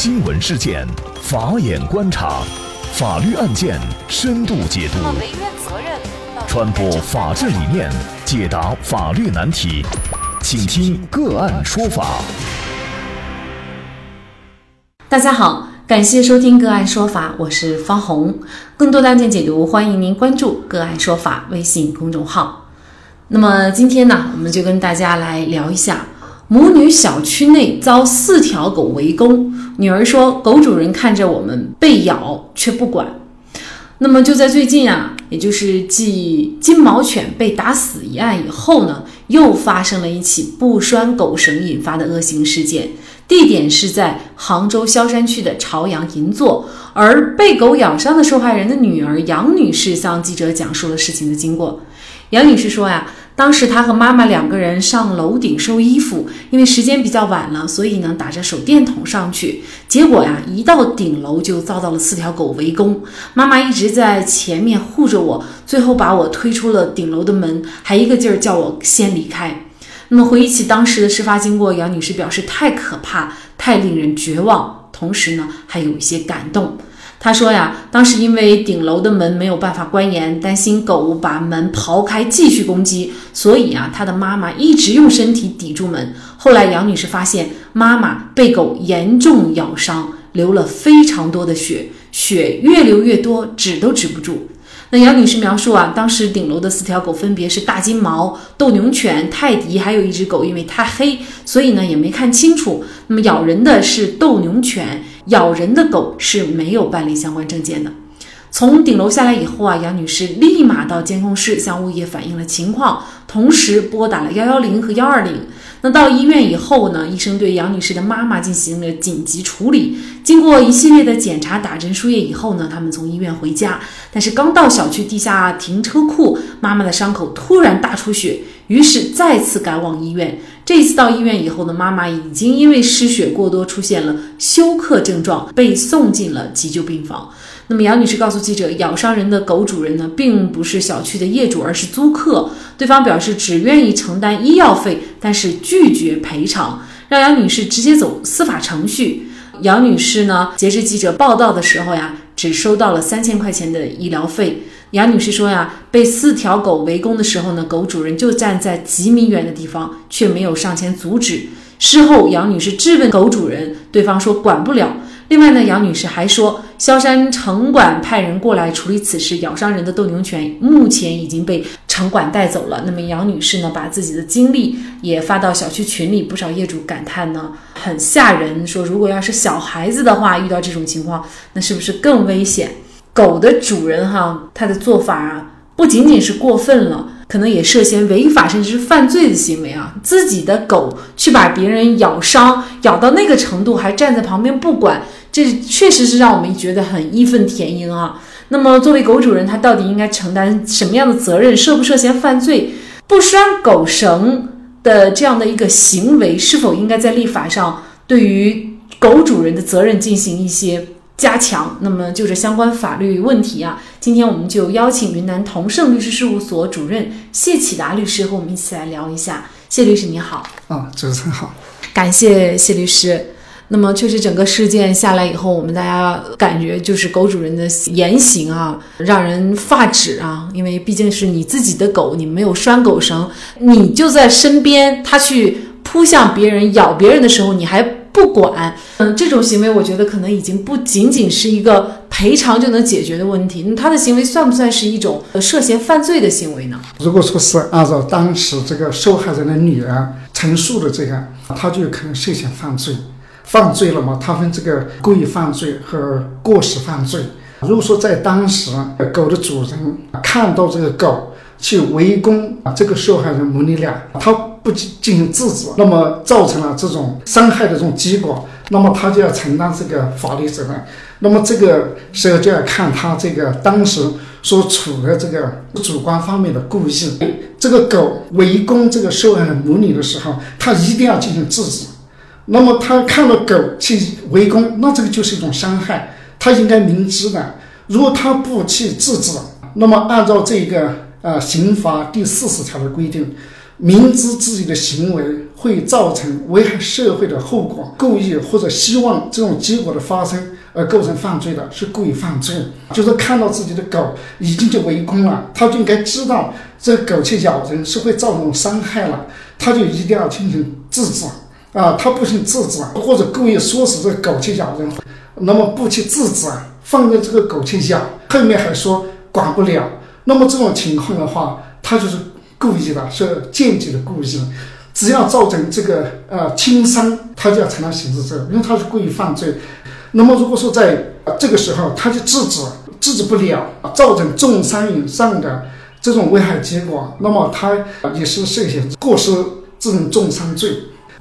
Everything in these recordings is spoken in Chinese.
新闻事件，法眼观察，法律案件深度解读，传播法治理念，解答法律难题，请听个案说法。大家好，感谢收听个案说法，我是方红。更多的案件解读，欢迎您关注个案说法微信公众号。那么今天呢，我们就跟大家来聊一下。母女小区内遭四条狗围攻，女儿说狗主人看着我们被咬却不管。那么就在最近啊，也就是继金毛犬被打死一案以后呢，又发生了一起不拴狗绳引发的恶性事件，地点是在杭州萧山区的朝阳银座。而被狗咬伤的受害人的女儿杨女士向记者讲述了事情的经过。杨女士说呀。当时他和妈妈两个人上楼顶收衣服，因为时间比较晚了，所以呢打着手电筒上去。结果呀，一到顶楼就遭到了四条狗围攻。妈妈一直在前面护着我，最后把我推出了顶楼的门，还一个劲儿叫我先离开。那么回忆起当时的事发经过，杨女士表示太可怕，太令人绝望，同时呢还有一些感动。他说呀，当时因为顶楼的门没有办法关严，担心狗把门刨开继续攻击，所以啊，他的妈妈一直用身体抵住门。后来杨女士发现妈妈被狗严重咬伤，流了非常多的血，血越流越多，止都止不住。那杨女士描述啊，当时顶楼的四条狗分别是大金毛、斗牛犬、泰迪，还有一只狗，因为太黑，所以呢也没看清楚。那么咬人的是斗牛犬，咬人的狗是没有办理相关证件的。从顶楼下来以后啊，杨女士立马到监控室向物业反映了情况，同时拨打了幺幺零和幺二零。那到医院以后呢，医生对杨女士的妈妈进行了紧急处理。经过一系列的检查、打针、输液以后呢，他们从医院回家。但是刚到小区地下停车库，妈妈的伤口突然大出血，于是再次赶往医院。这次到医院以后呢，妈妈已经因为失血过多出现了休克症状，被送进了急救病房。那么杨女士告诉记者，咬伤人的狗主人呢，并不是小区的业主，而是租客。对方表示只愿意承担医药费，但是拒绝赔偿，让杨女士直接走司法程序。杨女士呢，截至记者报道的时候呀，只收到了三千块钱的医疗费。杨女士说呀，被四条狗围攻的时候呢，狗主人就站在几米远的地方，却没有上前阻止。事后，杨女士质问狗主人，对方说管不了。另外呢，杨女士还说，萧山城管派人过来处理此事，咬伤人的斗牛犬目前已经被城管带走了。那么杨女士呢，把自己的经历也发到小区群里，不少业主感叹呢，很吓人，说如果要是小孩子的话，遇到这种情况，那是不是更危险？狗的主人哈，他的做法啊，不仅仅是过分了。可能也涉嫌违法甚至是犯罪的行为啊！自己的狗去把别人咬伤，咬到那个程度还站在旁边不管，这确实是让我们觉得很义愤填膺啊！那么作为狗主人，他到底应该承担什么样的责任？涉不涉嫌犯罪？不拴狗绳的这样的一个行为，是否应该在立法上对于狗主人的责任进行一些？加强，那么就这相关法律问题啊，今天我们就邀请云南同盛律师事务所主任谢启达律师和我们一起来聊一下。谢律师你好，啊，主持人好，感谢谢律师。那么确实整个事件下来以后，我们大家感觉就是狗主人的言行啊，让人发指啊，因为毕竟是你自己的狗，你没有拴狗绳，你就在身边，它去扑向别人咬别人的时候，你还。不管，嗯，这种行为我觉得可能已经不仅仅是一个赔偿就能解决的问题。那他的行为算不算是一种涉嫌犯罪的行为呢？如果说是按照当时这个受害人的女儿陈述的这个，他就可能涉嫌犯罪。犯罪了嘛？他分这个故意犯罪和过失犯罪。如果说在当时狗的主人看到这个狗去围攻这个受害人母女俩，他。不进进行制止，那么造成了这种伤害的这种结果，那么他就要承担这个法律责任。那么这个时候就要看他这个当时所处的这个主观方面的故意。这个狗围攻这个受害人母女的时候，他一定要进行制止。那么他看到狗去围攻，那这个就是一种伤害，他应该明知的。如果他不去制止，那么按照这个呃刑法第四十条的规定。明知自己的行为会造成危害社会的后果，故意或者希望这种结果的发生而构成犯罪的，是故意犯罪。就是看到自己的狗已经就围攻了，他就应该知道这狗去咬人是会造成伤害了，他就一定要进行制止啊！他不行制止，或者故意唆使这个狗去咬人，那么不去制止，放任这个狗去咬，后面还说管不了，那么这种情况的话，他就是故意的，是间接的故意。只要造成这个呃轻伤，他就要承担刑事责任，因为他是故意犯罪。那么如果说在这个时候他就制止，制止不了，造成重伤以上的这种危害结果，那么他也是涉嫌过失致人重伤罪，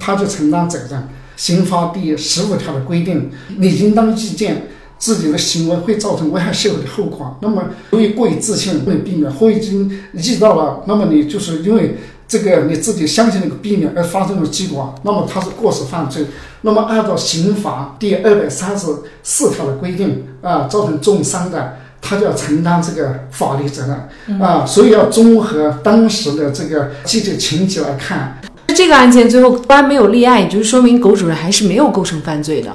他就承担责任。刑法第十五条的规定，你应当预见自己的行为会造成危害社会的后果。那么由于过于自信，不能避免，或已经遇到了，那么你就是因为。这个你自己相信那个避免而发生的结果，那么他是过失犯罪。那么按照刑法第二百三十四条的规定啊，造成重伤的，他就要承担这个法律责任啊。所以要综合当时的这个具体情节来看。这个案件最后官没有立案，也就是说明狗主人还是没有构成犯罪的。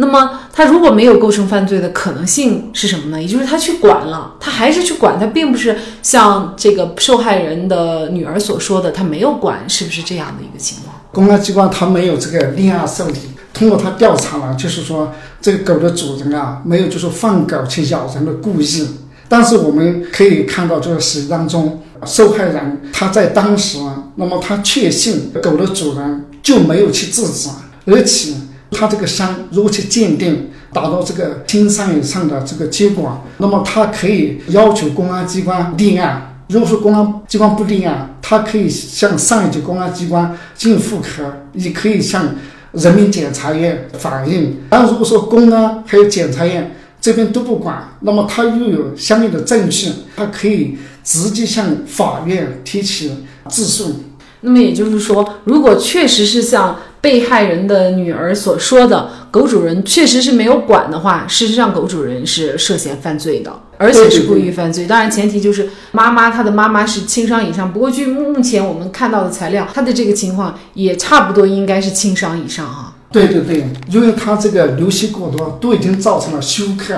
那么他如果没有构成犯罪的可能性是什么呢？也就是他去管了，他还是去管，他并不是像这个受害人的女儿所说的他没有管，是不是这样的一个情况？公安机关他没有这个立案受理，通过他调查了，就是说这个狗的主人啊没有就是放狗去咬人的故意，但是我们可以看到这个实际当中，受害人他在当时，那么他确信狗的主人就没有去制止，而且。他这个伤如果去鉴定达到这个轻伤以上的这个结果，那么他可以要求公安机关立案。如果说公安机关不立案，他可以向上一级公安机关进行复核，也可以向人民检察院反映。但如果说公安还有检察院这边都不管，那么他又有相应的证据，他可以直接向法院提起自诉。那么也就是说，如果确实是像。被害人的女儿所说的狗主人确实是没有管的话，事实上狗主人是涉嫌犯罪的，而且是故意犯罪。当然，前提就是妈妈她的妈妈是轻伤以上。不过，据目前我们看到的材料，她的这个情况也差不多应该是轻伤以上哈。对对对，因为他这个流血过多，都已经造成了休克。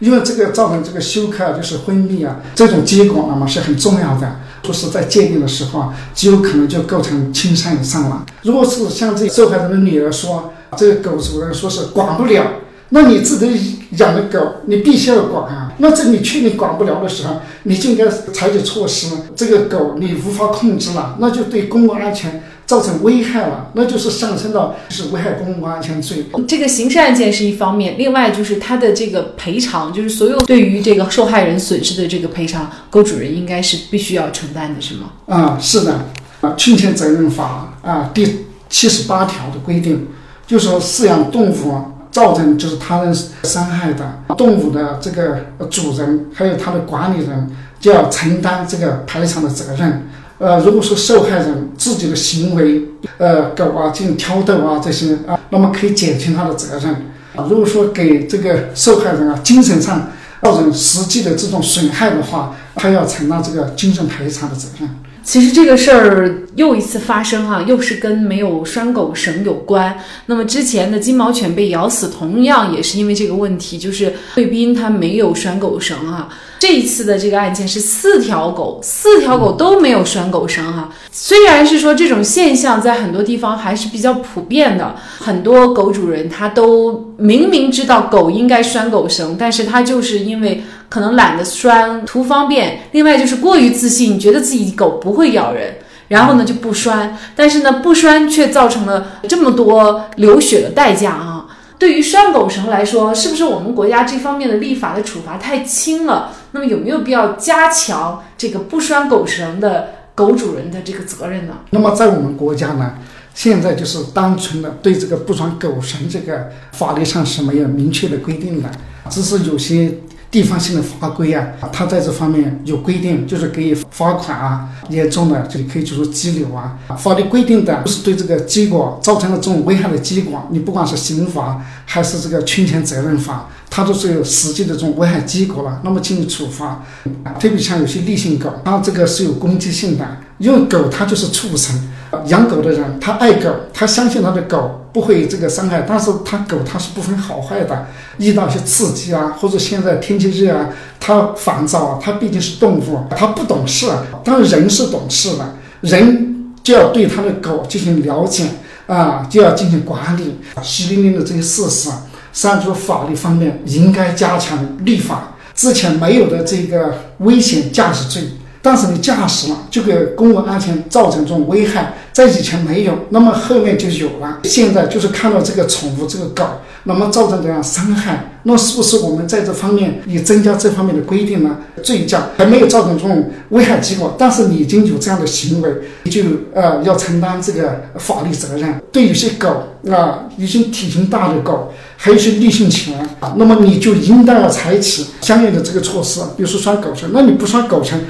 因为这个造成这个休克就是昏迷啊，这种结果那么是很重要的。说是在鉴定的时候啊，极有可能就构成轻伤以上了。如果是像这受害人的女儿说，这个狗主人说是管不了，那你自己养的狗，你必须要管啊。那这你确定管不了的时候，你就应该采取措施。这个狗你无法控制了，那就对公共安全。造成危害了，那就是上升到是危害公共安全罪。这个刑事案件是一方面，另外就是他的这个赔偿，就是所有对于这个受害人损失的这个赔偿，狗主人应该是必须要承担的，是吗？啊，是的，啊，《侵权责任法》啊第七十八条的规定，就是说饲养动物造成就是他人伤害的动物的这个主人还有他的管理人就要承担这个赔偿的责任。呃，如果说受害人自己的行为，呃，狗啊进行挑逗啊这些啊，那么可以减轻他的责任。啊，如果说给这个受害人啊精神上造成实际的这种损害的话，他要承担这个精神赔偿的责任。其实这个事儿又一次发生哈，又是跟没有拴狗绳有关。那么之前的金毛犬被咬死，同样也是因为这个问题，就是贵宾他没有拴狗绳哈。这一次的这个案件是四条狗，四条狗都没有拴狗绳哈。虽然是说这种现象在很多地方还是比较普遍的，很多狗主人他都明明知道狗应该拴狗绳，但是他就是因为可能懒得拴，图方便，另外就是过于自信，觉得自己狗不会咬人，然后呢就不拴，但是呢不拴却造成了这么多流血的代价啊。对于拴狗绳来说，是不是我们国家这方面的立法的处罚太轻了？那么有没有必要加强这个不拴狗绳的狗主人的这个责任呢？那么在我们国家呢，现在就是单纯的对这个不拴狗绳这个法律上是没有明确的规定的，只是有些。地方性的法规啊，它在这方面有规定，就是给予罚款啊，严重的就可以就是拘留啊。法律规定的是对这个结果造成了这种危害的结果，你不管是刑法还是这个侵权责任法，它都是有实际的这种危害结果了，那么进行处罚。特别像有些立性狗，它这个是有攻击性的因为狗它就是畜生，养狗的人他爱狗，他相信他的狗不会这个伤害，但是他狗它是不分好坏的，遇到一些刺激啊，或者现在天气热啊，它烦躁啊，它毕竟是动物，它不懂事，但是人是懂事的，人就要对他的狗进行了解啊，就要进行管理，血淋淋的这些事实，实际上就是法律方面应该加强立法，之前没有的这个危险驾驶罪。但是你驾驶了，就给公共安全造成这种危害，在以前没有，那么后面就有了。现在就是看到这个宠物这个狗，那么造成这样伤害，那是不是我们在这方面也增加这方面的规定呢？醉驾还没有造成这种危害结果，但是你已经有这样的行为，你就呃要承担这个法律责任。对有些狗啊，有些体型大的狗，还有一些逆性犬啊，那么你就应当要采取相应的这个措施，比如说拴狗绳。那你不拴狗绳？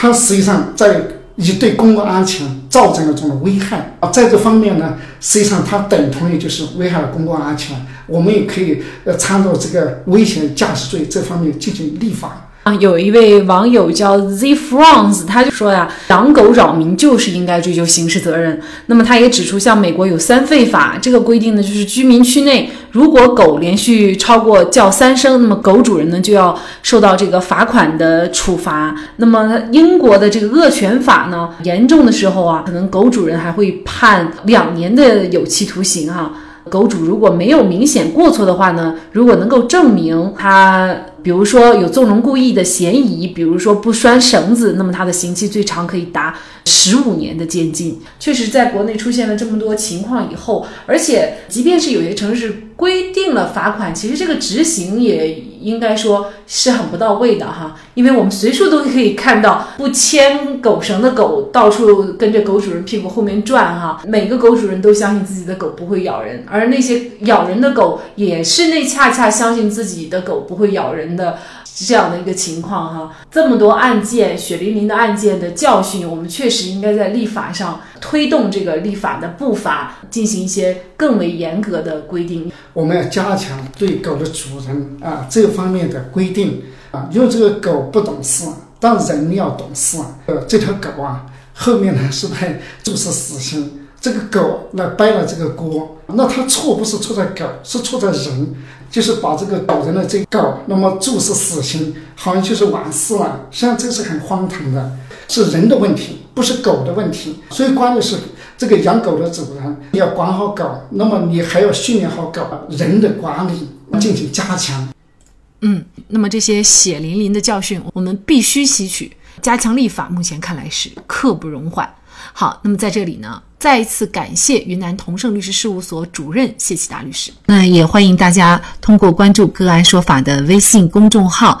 它实际上在已对公共安全造成了这种危害啊，在这方面呢，实际上它等同于就是危害了公共安全。我们也可以呃参照这个危险驾驶罪这方面进行立法。有一位网友叫 Z France，他就说呀，养狗扰民就是应该追究刑事责任。那么他也指出，像美国有三吠法，这个规定呢，就是居民区内如果狗连续超过叫三声，那么狗主人呢就要受到这个罚款的处罚。那么英国的这个恶犬法呢，严重的时候啊，可能狗主人还会判两年的有期徒刑哈。狗主如果没有明显过错的话呢，如果能够证明他。比如说有纵容故意的嫌疑，比如说不拴绳子，那么他的刑期最长可以达十五年的监禁。确实，在国内出现了这么多情况以后，而且即便是有些城市规定了罚款，其实这个执行也应该说是很不到位的哈。因为我们随处都可以看到不牵狗绳的狗到处跟着狗主人屁股后面转哈。每个狗主人都相信自己的狗不会咬人，而那些咬人的狗也是那恰恰相信自己的狗不会咬人。的这样的一个情况哈，这么多案件，血淋淋的案件的教训，我们确实应该在立法上推动这个立法的步伐，进行一些更为严格的规定。我们要加强对狗的主人啊这方面的规定啊，因为这个狗不懂事，但人要懂事。呃，这条狗啊，后面呢是被注射死刑，这个狗来背了这个锅，那它错不是错在狗，是错在人。就是把这个狗人的这狗，那么注射死刑，好像就是完事了。实际上这是很荒唐的，是人的问题，不是狗的问题。所以关键是这个养狗的主人你要管好狗，那么你还要训练好狗，人的管理进行加强。嗯，那么这些血淋淋的教训，我们必须吸取，加强立法。目前看来是刻不容缓。好，那么在这里呢，再一次感谢云南同盛律师事务所主任谢启达律师。那也欢迎大家通过关注“个案说法”的微信公众号，